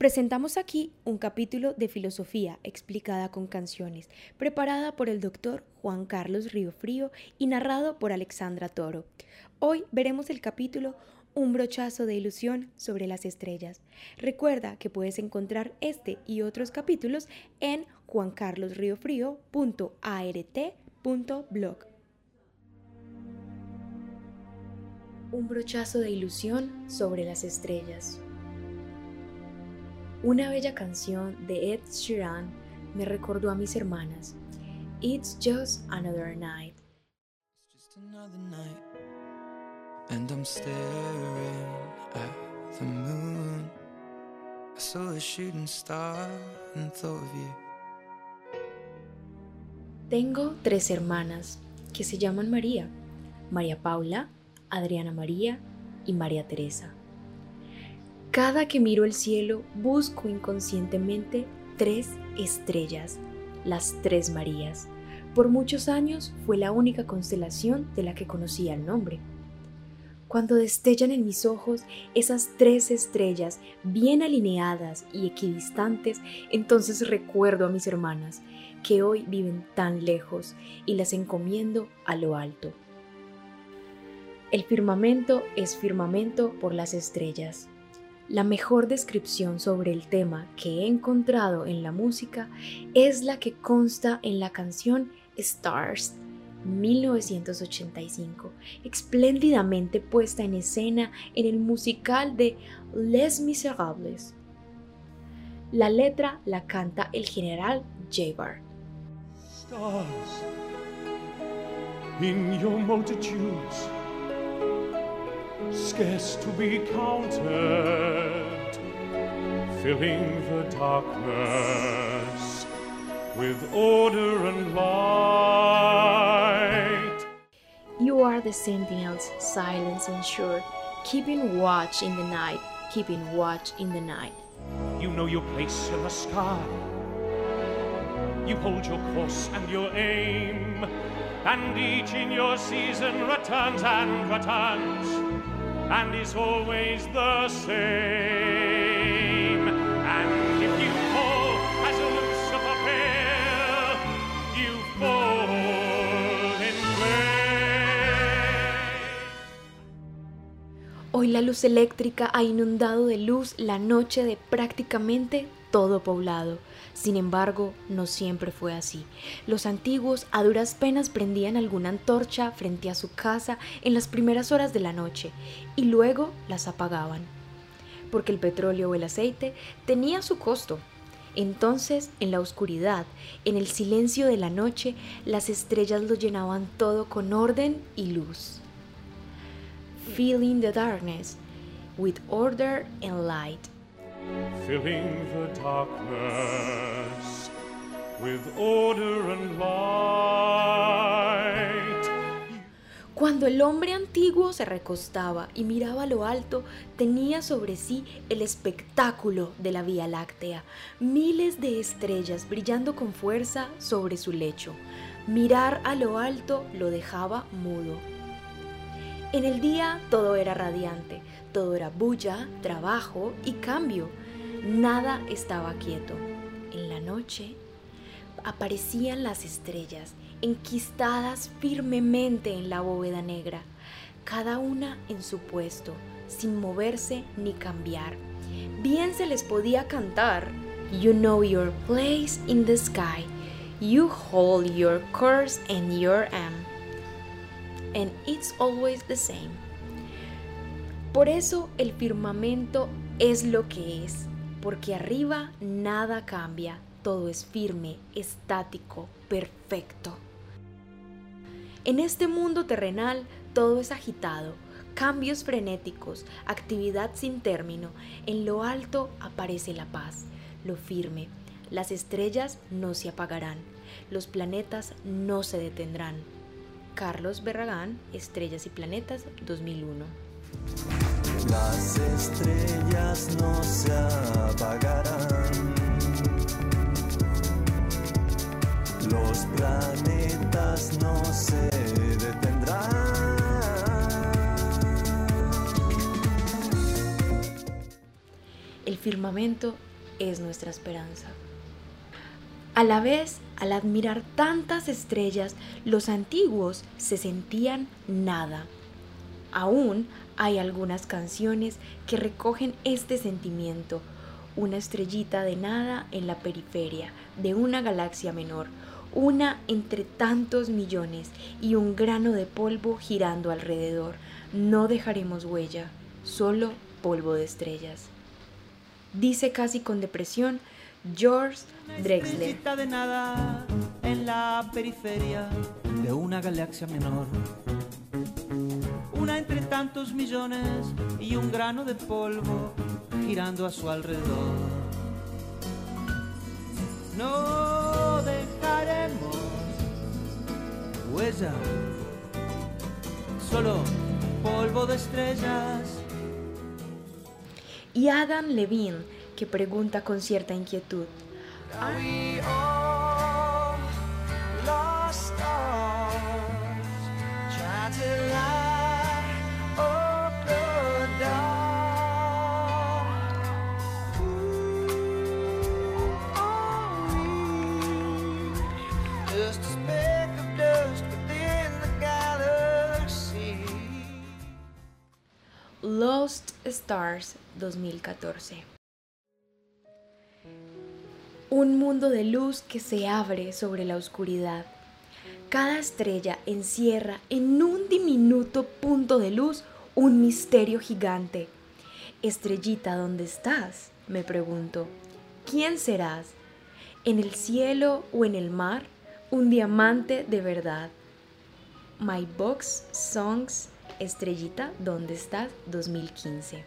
Presentamos aquí un capítulo de filosofía explicada con canciones, preparada por el doctor Juan Carlos Río Frío y narrado por Alexandra Toro. Hoy veremos el capítulo Un brochazo de ilusión sobre las estrellas. Recuerda que puedes encontrar este y otros capítulos en juancarlosriofrío.art.blog. Un brochazo de ilusión sobre las estrellas. Una bella canción de Ed Sheeran me recordó a mis hermanas. It's just another night. It's just another night, and I'm staring at the moon. I saw a shooting star and thought of you. Tengo tres hermanas que se llaman María, María Paula, Adriana María y María Teresa. Cada que miro el cielo busco inconscientemente tres estrellas, las tres Marías. Por muchos años fue la única constelación de la que conocía el nombre. Cuando destellan en mis ojos esas tres estrellas bien alineadas y equidistantes, entonces recuerdo a mis hermanas, que hoy viven tan lejos, y las encomiendo a lo alto. El firmamento es firmamento por las estrellas. La mejor descripción sobre el tema que he encontrado en la música es la que consta en la canción Stars 1985, espléndidamente puesta en escena en el musical de Les Miserables. La letra la canta el general Javar. Stars scarce to be counted, filling the darkness with order and light. You are the sentinels, silence and sure, keeping watch in the night, keeping watch in the night. You know your place in the sky. You hold your course and your aim, and each in your season returns and returns, and is always the same. And if you fall as Lucifer fell, you fall in flame. Hoy la luz eléctrica ha inundado de luz la noche de prácticamente todo poblado. Sin embargo, no siempre fue así. Los antiguos a duras penas prendían alguna antorcha frente a su casa en las primeras horas de la noche y luego las apagaban. Porque el petróleo o el aceite tenía su costo. Entonces, en la oscuridad, en el silencio de la noche, las estrellas lo llenaban todo con orden y luz. Feeling the darkness with order and light. Filling the darkness with order and light. Cuando el hombre antiguo se recostaba y miraba a lo alto, tenía sobre sí el espectáculo de la Vía Láctea, miles de estrellas brillando con fuerza sobre su lecho. Mirar a lo alto lo dejaba mudo. En el día todo era radiante, todo era bulla, trabajo y cambio. Nada estaba quieto. En la noche aparecían las estrellas, enquistadas firmemente en la bóveda negra, cada una en su puesto, sin moverse ni cambiar. Bien se les podía cantar, You know your place in the sky, you hold your course and your aim, and it's always the same. Por eso el firmamento es lo que es, porque arriba nada cambia, todo es firme, estático, perfecto. En este mundo terrenal todo es agitado, cambios frenéticos, actividad sin término. En lo alto aparece la paz, lo firme. Las estrellas no se apagarán, los planetas no se detendrán. Carlos Berragán, Estrellas y Planetas 2001. Las estrellas no se apagarán. Los planetas no se detendrán. El firmamento es nuestra esperanza. A la vez, al admirar tantas estrellas, los antiguos se sentían nada. Aún hay algunas canciones que recogen este sentimiento, una estrellita de nada en la periferia de una galaxia menor, una entre tantos millones y un grano de polvo girando alrededor. No dejaremos huella, solo polvo de estrellas. Dice casi con depresión George Drexler. de nada en la periferia de una galaxia menor. Una entre tantos millones y un grano de polvo girando a su alrededor. No dejaremos huella, solo polvo de estrellas. Y Adam Levine, que pregunta con cierta inquietud, Are Stars 2014. Un mundo de luz que se abre sobre la oscuridad. Cada estrella encierra en un diminuto punto de luz un misterio gigante. Estrellita, ¿dónde estás? me pregunto. ¿Quién serás? ¿En el cielo o en el mar? Un diamante de verdad. My Box Songs Estrellita, ¿dónde estás? 2015.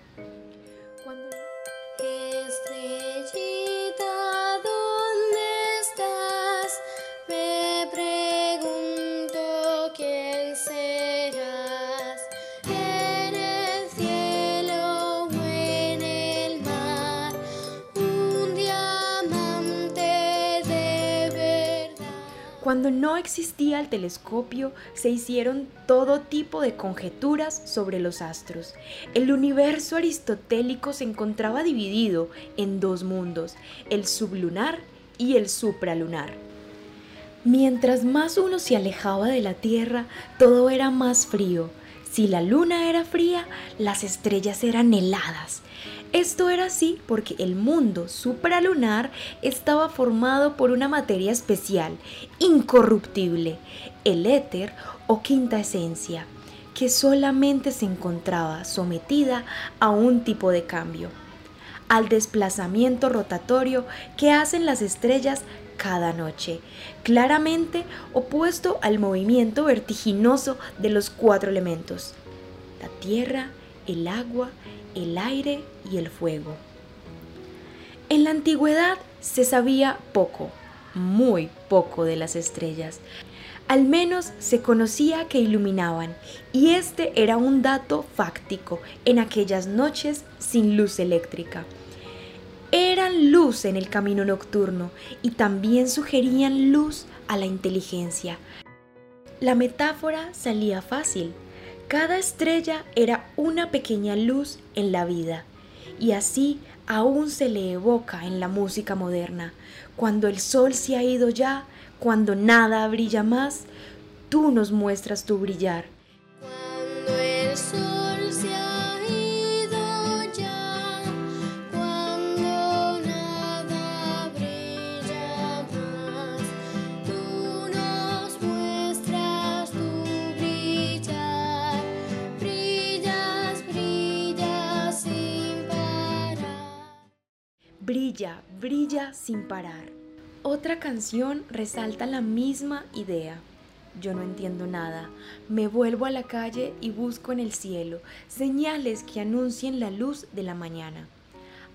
Cuando no existía el telescopio, se hicieron todo tipo de conjeturas sobre los astros. El universo aristotélico se encontraba dividido en dos mundos, el sublunar y el supralunar. Mientras más uno se alejaba de la Tierra, todo era más frío. Si la luna era fría, las estrellas eran heladas. Esto era así porque el mundo supralunar estaba formado por una materia especial, incorruptible, el éter o quinta esencia, que solamente se encontraba sometida a un tipo de cambio, al desplazamiento rotatorio que hacen las estrellas cada noche, claramente opuesto al movimiento vertiginoso de los cuatro elementos, la tierra, el agua, el aire y el fuego. En la antigüedad se sabía poco, muy poco de las estrellas. Al menos se conocía que iluminaban, y este era un dato fáctico en aquellas noches sin luz eléctrica. Eran luz en el camino nocturno y también sugerían luz a la inteligencia. La metáfora salía fácil. Cada estrella era una pequeña luz en la vida, y así aún se le evoca en la música moderna. Cuando el sol se ha ido ya, cuando nada brilla más, tú nos muestras tu brillar. Brilla, brilla sin parar. Otra canción resalta la misma idea. Yo no entiendo nada. Me vuelvo a la calle y busco en el cielo señales que anuncien la luz de la mañana.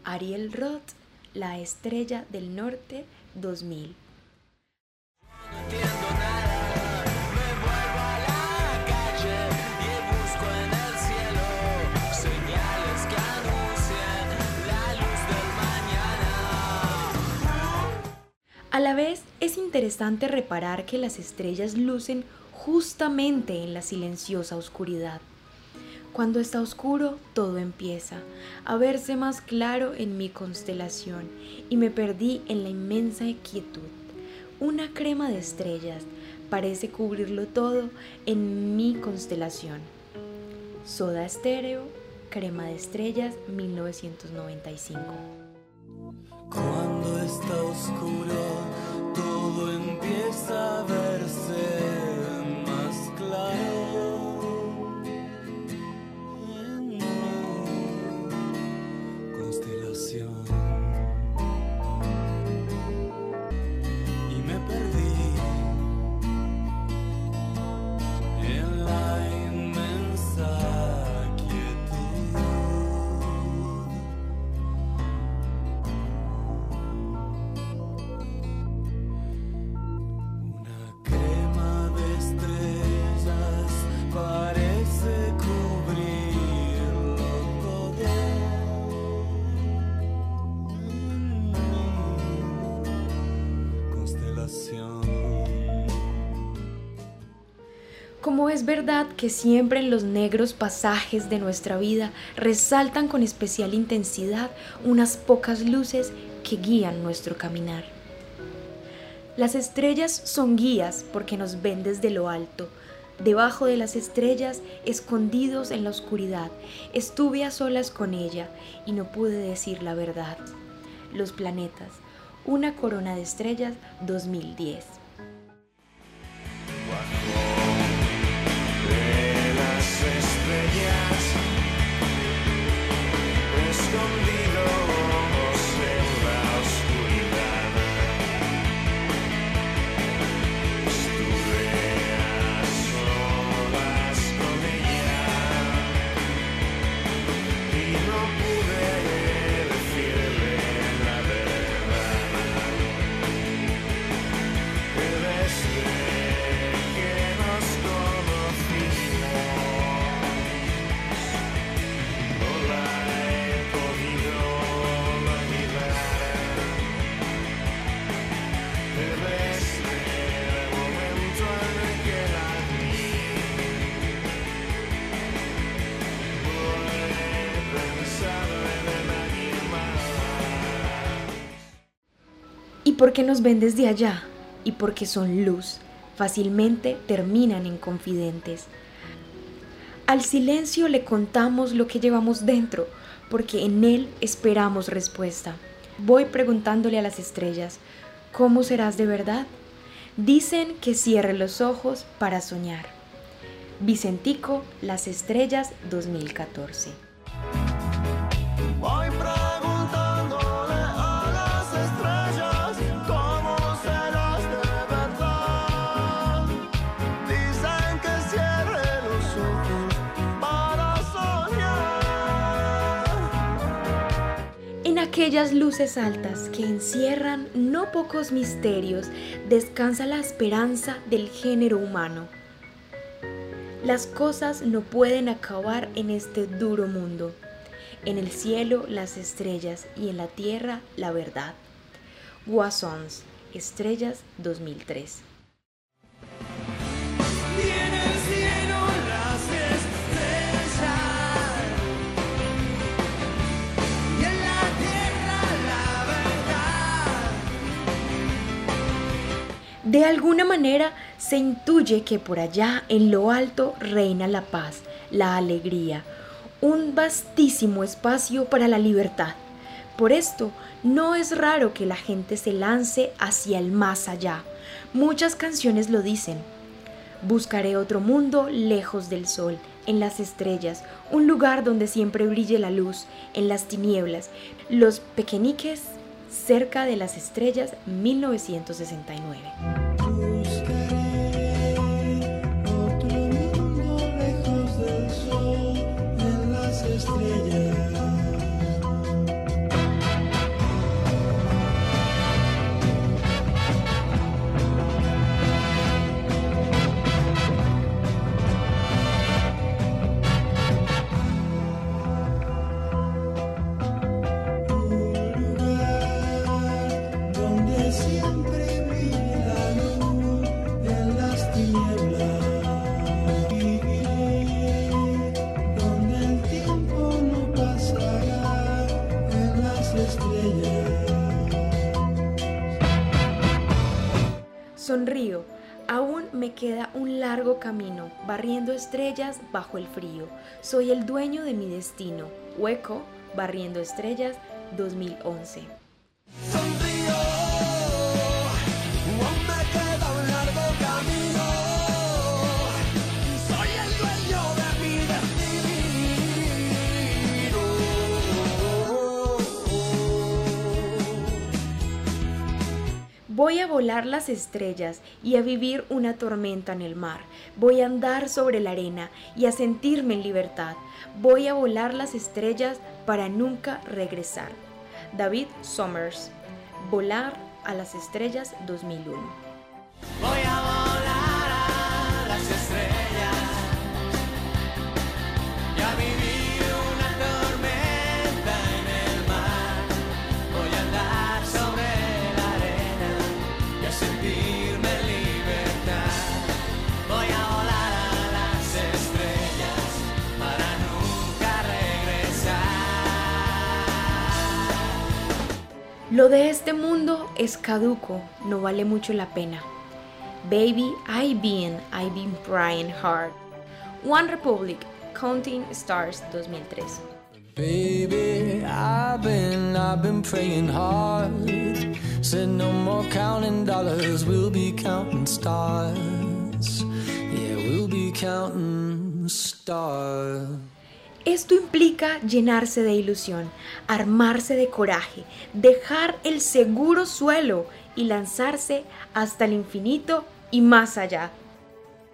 Ariel Roth, La Estrella del Norte 2000. A la vez es interesante reparar que las estrellas lucen justamente en la silenciosa oscuridad. Cuando está oscuro, todo empieza a verse más claro en mi constelación y me perdí en la inmensa quietud. Una crema de estrellas parece cubrirlo todo en mi constelación. Soda Estéreo, Crema de Estrellas, 1995. Cuando está oscuro, es verdad que siempre en los negros pasajes de nuestra vida resaltan con especial intensidad unas pocas luces que guían nuestro caminar. Las estrellas son guías porque nos ven desde lo alto. Debajo de las estrellas, escondidos en la oscuridad, estuve a solas con ella y no pude decir la verdad. Los planetas, una corona de estrellas 2010. Porque nos ven desde allá y porque son luz, fácilmente terminan en confidentes. Al silencio le contamos lo que llevamos dentro, porque en él esperamos respuesta. Voy preguntándole a las estrellas, ¿cómo serás de verdad? Dicen que cierre los ojos para soñar. Vicentico, Las Estrellas 2014. Aquellas luces altas que encierran no pocos misterios, descansa la esperanza del género humano. Las cosas no pueden acabar en este duro mundo. En el cielo las estrellas y en la tierra la verdad. Guasons, Estrellas 2003. De alguna manera se intuye que por allá en lo alto reina la paz, la alegría, un vastísimo espacio para la libertad. Por esto, no es raro que la gente se lance hacia el más allá. Muchas canciones lo dicen. Buscaré otro mundo lejos del sol, en las estrellas, un lugar donde siempre brille la luz, en las tinieblas, los pequeñiques cerca de las estrellas 1969. Largo camino, barriendo estrellas bajo el frío. Soy el dueño de mi destino. Hueco, barriendo estrellas 2011. Voy a volar las estrellas y a vivir una tormenta en el mar. Voy a andar sobre la arena y a sentirme en libertad. Voy a volar las estrellas para nunca regresar. David Summers. Volar a las estrellas 2001. Voy a Lo de este mundo es caduco, no vale mucho la pena. Baby, I been, I been crying hard. One Republic, Counting Stars 2003. Baby, I've been, I've been praying hard. Said no more counting dollars, we'll be counting stars. Yeah, we'll be counting stars. Esto implica llenarse de ilusión, armarse de coraje, dejar el seguro suelo y lanzarse hasta el infinito y más allá.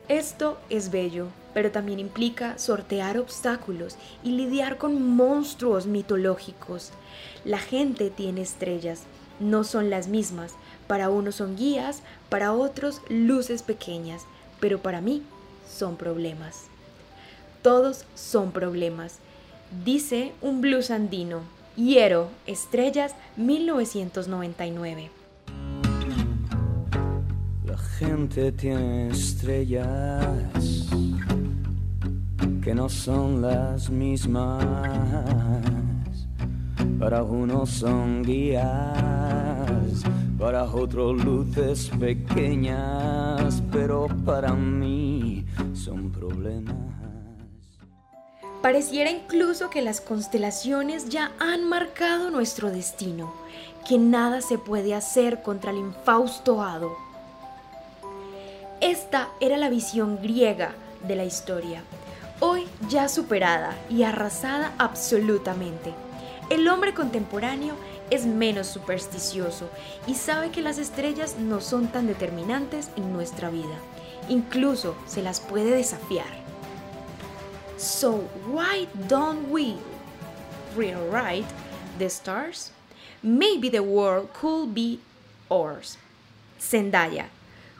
Esto es bello, pero también implica sortear obstáculos y lidiar con monstruos mitológicos. La gente tiene estrellas, no son las mismas. Para unos son guías, para otros luces pequeñas, pero para mí son problemas. Todos son problemas. Dice un blues andino. Hiero, Estrellas, 1999. La gente tiene estrellas que no son las mismas. Para unos son guías, para otros luces pequeñas, pero para mí son problemas. Pareciera incluso que las constelaciones ya han marcado nuestro destino, que nada se puede hacer contra el infausto hado. Esta era la visión griega de la historia, hoy ya superada y arrasada absolutamente. El hombre contemporáneo es menos supersticioso y sabe que las estrellas no son tan determinantes en nuestra vida. Incluso se las puede desafiar. So why don't we rewrite the stars? Maybe the world could be ours. Zendaya,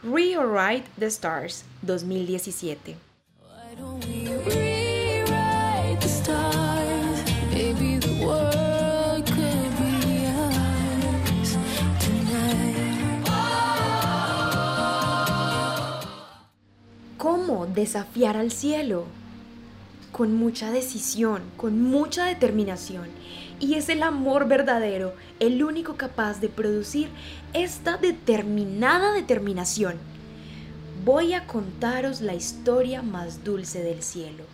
Rewrite the Stars 2017. Why don't we rewrite the stars? Maybe the world could be ours tonight. ¿Cómo desafiar al cielo? Con mucha decisión, con mucha determinación. Y es el amor verdadero el único capaz de producir esta determinada determinación. Voy a contaros la historia más dulce del cielo.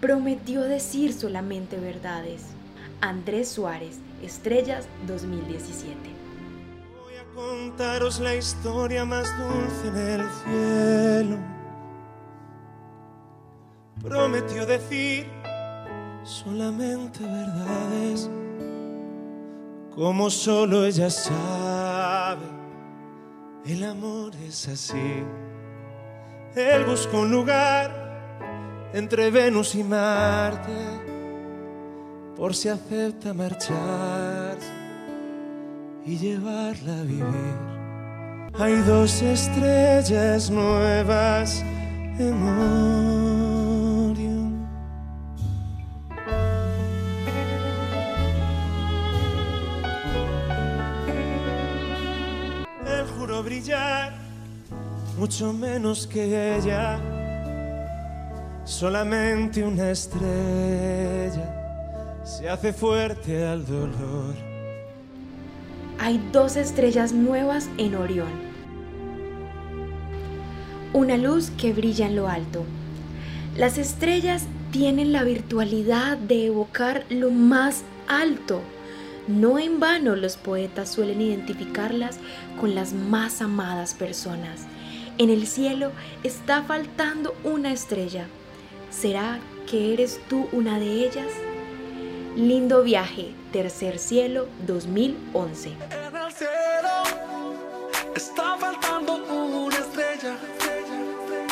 Prometió decir solamente verdades. Andrés Suárez, Estrellas 2017. Voy a contaros la historia más dulce en el cielo. Prometió decir solamente verdades, como solo ella sabe. El amor es así. Él busca un lugar entre Venus y Marte, por si acepta marcharse y llevarla a vivir. Hay dos estrellas nuevas en brillar mucho menos que ella, solamente una estrella se hace fuerte al dolor. Hay dos estrellas nuevas en Orión. Una luz que brilla en lo alto. Las estrellas tienen la virtualidad de evocar lo más alto. No en vano los poetas suelen identificarlas con las más amadas personas. En el cielo está faltando una estrella. ¿Será que eres tú una de ellas? Lindo viaje, Tercer Cielo 2011. En el cielo está faltando una estrella.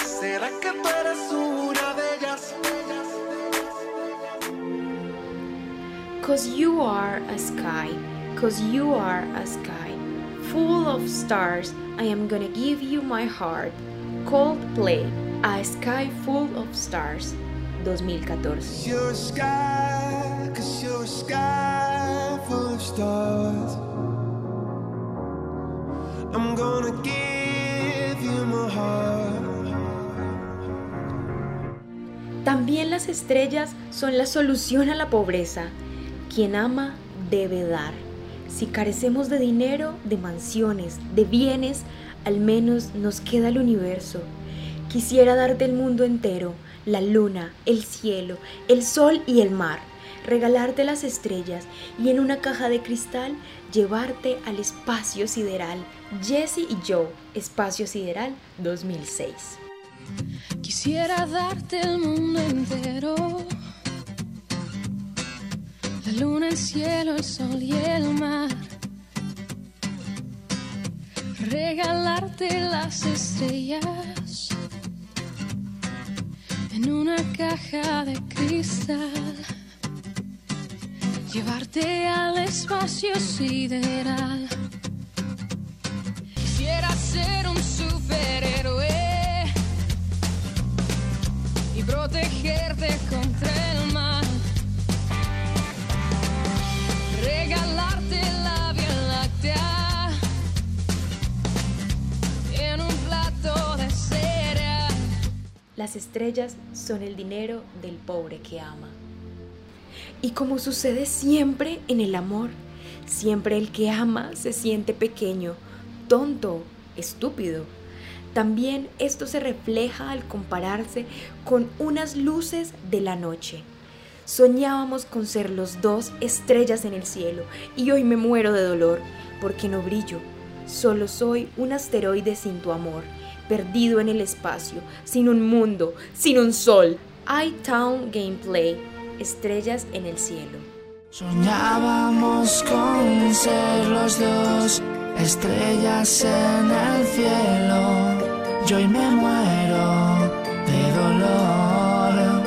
¿Será que tú eres una de ellas? Cause you are a sky, cause you are a sky, full of stars, I am gonna give you my heart. Coldplay, A Sky Full of Stars, 2014. You're a sky, cause you're a sky full of stars. I'm gonna give you my heart. También las estrellas son la solución a la pobreza. Quien ama debe dar. Si carecemos de dinero, de mansiones, de bienes, al menos nos queda el universo. Quisiera darte el mundo entero, la luna, el cielo, el sol y el mar, regalarte las estrellas y en una caja de cristal llevarte al espacio sideral. Jesse y Joe, Espacio Sideral 2006. Quisiera darte el mundo entero. Luna, el cielo, el sol y el mar. Regalarte las estrellas en una caja de cristal. Llevarte al espacio sideral. Quisiera ser un superhéroe y protegerte contra Las estrellas son el dinero del pobre que ama. Y como sucede siempre en el amor, siempre el que ama se siente pequeño, tonto, estúpido. También esto se refleja al compararse con unas luces de la noche. Soñábamos con ser los dos estrellas en el cielo y hoy me muero de dolor porque no brillo. Solo soy un asteroide sin tu amor, perdido en el espacio, sin un mundo, sin un sol. iTown Gameplay, estrellas en el cielo. Soñábamos con ser los dos estrellas en el cielo. Yo hoy me muero de dolor.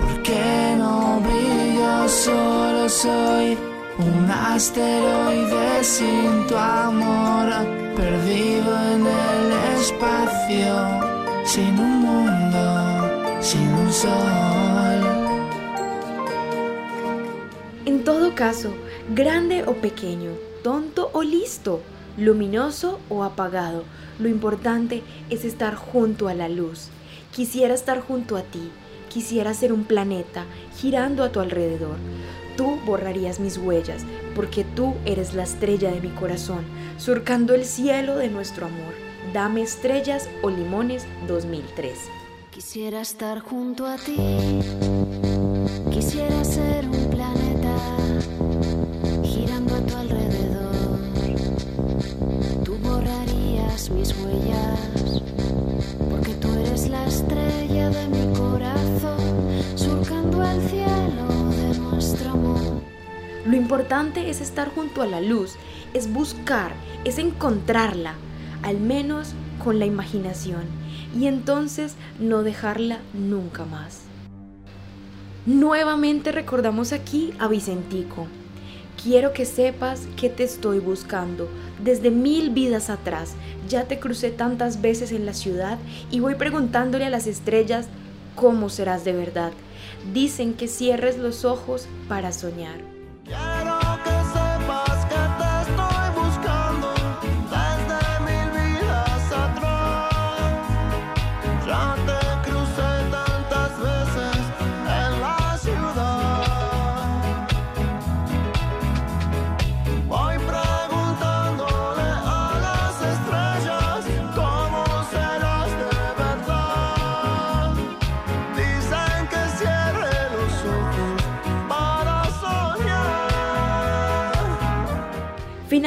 Porque no brillo, solo soy un asteroide sin tu amor. Perdido en el espacio, sin un mundo, sin un sol. En todo caso, grande o pequeño, tonto o listo, luminoso o apagado, lo importante es estar junto a la luz. Quisiera estar junto a ti, quisiera ser un planeta girando a tu alrededor. Tú borrarías mis huellas, porque tú eres la estrella de mi corazón, surcando el cielo de nuestro amor. Dame estrellas o limones 2003. Quisiera estar junto a ti. Quisiera ser un planeta girando a tu alrededor. Tú borrarías mis huellas porque tú eres la estrella de mi Lo importante es estar junto a la luz, es buscar, es encontrarla, al menos con la imaginación, y entonces no dejarla nunca más. Nuevamente recordamos aquí a Vicentico. Quiero que sepas que te estoy buscando. Desde mil vidas atrás ya te crucé tantas veces en la ciudad y voy preguntándole a las estrellas cómo serás de verdad. Dicen que cierres los ojos para soñar.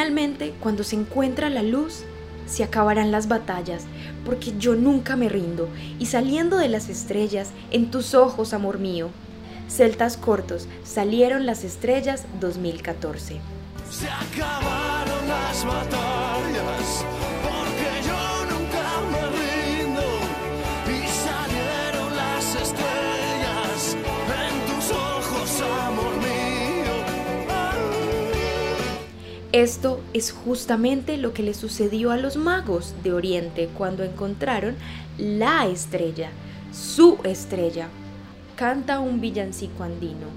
Finalmente, cuando se encuentra la luz, se acabarán las batallas, porque yo nunca me rindo, y saliendo de las estrellas, en tus ojos, amor mío. Celtas cortos, salieron las estrellas 2014. Se acabaron las batallas, Esto es justamente lo que le sucedió a los magos de Oriente cuando encontraron la estrella, su estrella. Canta un villancico andino,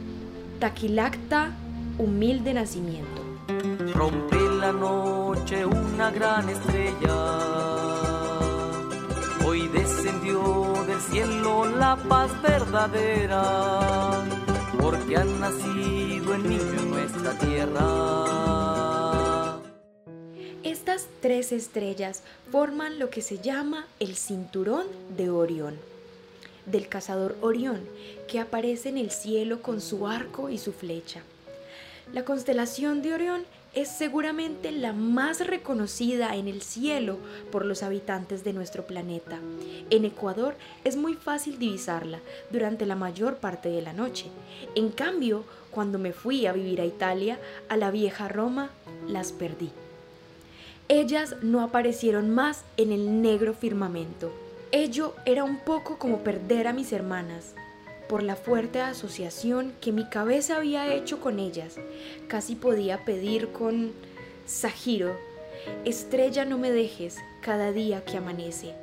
Taquilacta, humilde nacimiento. Rompe la noche una gran estrella. Hoy descendió del cielo la paz verdadera, porque ha nacido el niño en nuestra tierra. Estas tres estrellas forman lo que se llama el cinturón de Orión, del cazador Orión, que aparece en el cielo con su arco y su flecha. La constelación de Orión es seguramente la más reconocida en el cielo por los habitantes de nuestro planeta. En Ecuador es muy fácil divisarla durante la mayor parte de la noche. En cambio, cuando me fui a vivir a Italia, a la vieja Roma, las perdí. Ellas no aparecieron más en el negro firmamento. Ello era un poco como perder a mis hermanas, por la fuerte asociación que mi cabeza había hecho con ellas. Casi podía pedir con Sajiro, estrella no me dejes cada día que amanece.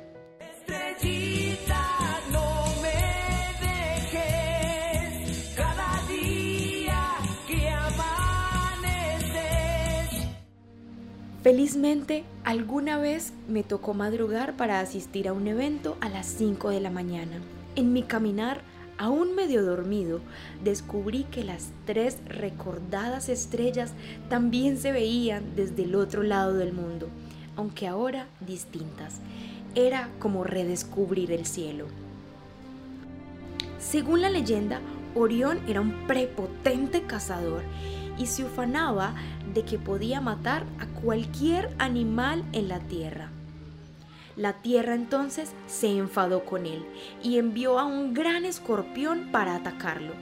Felizmente, alguna vez me tocó madrugar para asistir a un evento a las 5 de la mañana. En mi caminar, aún medio dormido, descubrí que las tres recordadas estrellas también se veían desde el otro lado del mundo, aunque ahora distintas. Era como redescubrir el cielo. Según la leyenda, Orión era un prepotente cazador y se ufanaba de que podía matar a cualquier animal en la tierra. La tierra entonces se enfadó con él y envió a un gran escorpión para atacarlo.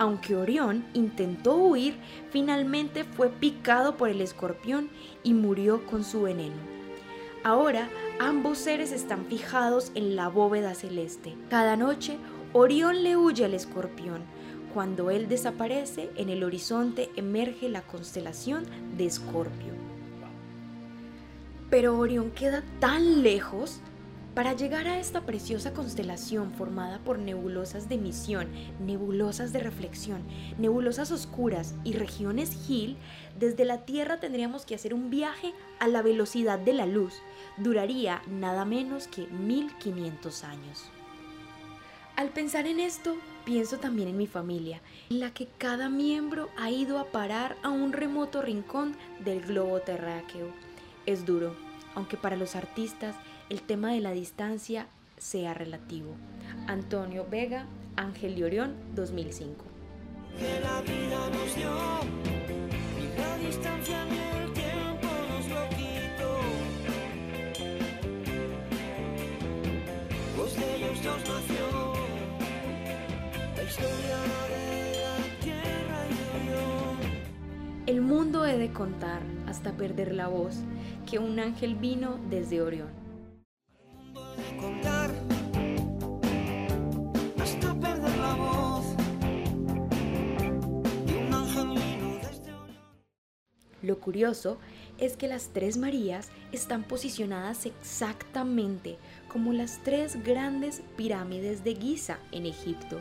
Aunque Orión intentó huir, finalmente fue picado por el escorpión y murió con su veneno. Ahora ambos seres están fijados en la bóveda celeste. Cada noche Orión le huye al escorpión. Cuando él desaparece, en el horizonte emerge la constelación de Escorpio. Pero Orión queda tan lejos. Para llegar a esta preciosa constelación formada por nebulosas de emisión, nebulosas de reflexión, nebulosas oscuras y regiones Hill, desde la Tierra tendríamos que hacer un viaje a la velocidad de la luz. Duraría nada menos que 1500 años. Al pensar en esto, pienso también en mi familia, en la que cada miembro ha ido a parar a un remoto rincón del globo terráqueo. Es duro, aunque para los artistas el tema de la distancia sea relativo. Antonio Vega, Ángel de Orión, 2005. Que la distancia ni el tiempo nos lo quitó. De ellos dos El mundo he de contar hasta perder la voz, que un ángel vino desde Orión. de contar hasta perder la voz y un ángel vino desde Orión. Lo curioso es que las tres Marías están posicionadas exactamente como las tres grandes pirámides de Giza en Egipto.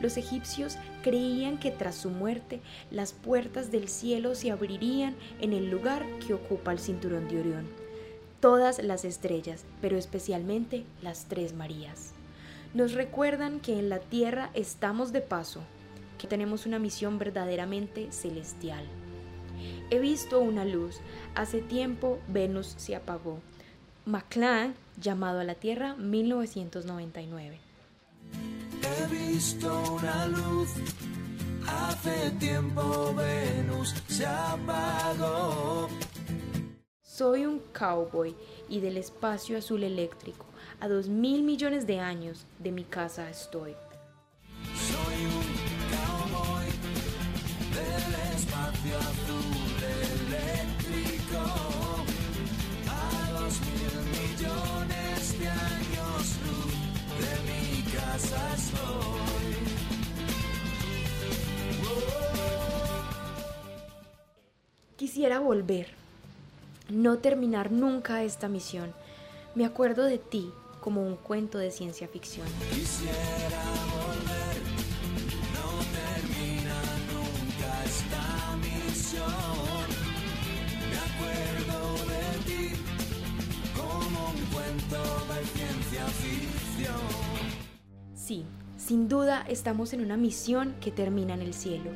Los egipcios creían que tras su muerte las puertas del cielo se abrirían en el lugar que ocupa el cinturón de Orión. Todas las estrellas, pero especialmente las tres Marías. Nos recuerdan que en la tierra estamos de paso, que tenemos una misión verdaderamente celestial. He visto una luz. Hace tiempo Venus se apagó. McClan, llamado a la Tierra, 1999. He visto una luz Hace tiempo Venus se apagó. Soy un cowboy y del espacio azul eléctrico, a dos mil millones de años de mi casa estoy. Quisiera volver, no terminar nunca esta misión. Me acuerdo de ti como un cuento de ciencia ficción. Quisiera volver, no termina nunca esta misión. Me acuerdo de ti como un cuento de ciencia ficción. Sí, sin duda estamos en una misión que termina en el cielo.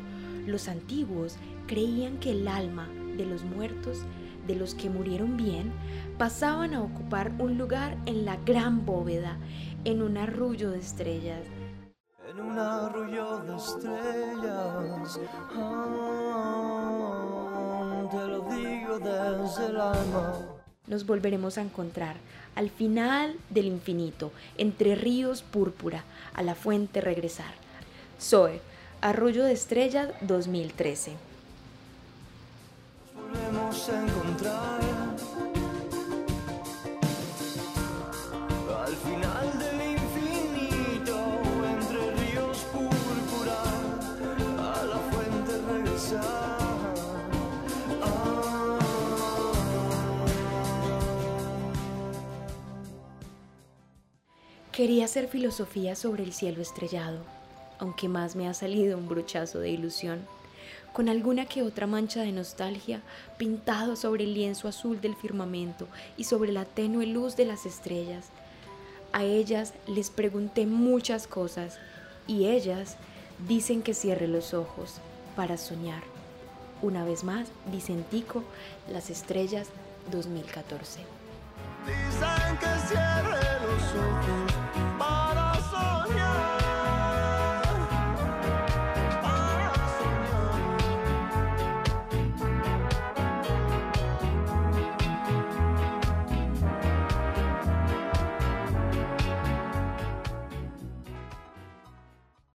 Los antiguos creían que el alma de los muertos, de los que murieron bien, pasaban a ocupar un lugar en la gran bóveda, en un arrullo de estrellas. En un arrullo de estrellas, ah, te lo digo desde el alma. Nos volveremos a encontrar al final del infinito, entre ríos púrpura, a la fuente regresar. Zoe, Arrullo de Estrellas 2013. volvemos a encontrar Quería hacer filosofía sobre el cielo estrellado, aunque más me ha salido un brochazo de ilusión, con alguna que otra mancha de nostalgia pintado sobre el lienzo azul del firmamento y sobre la tenue luz de las estrellas. A ellas les pregunté muchas cosas y ellas dicen que cierre los ojos para soñar. Una vez más, Vicentico, Las Estrellas 2014. dicen que cierre los ojos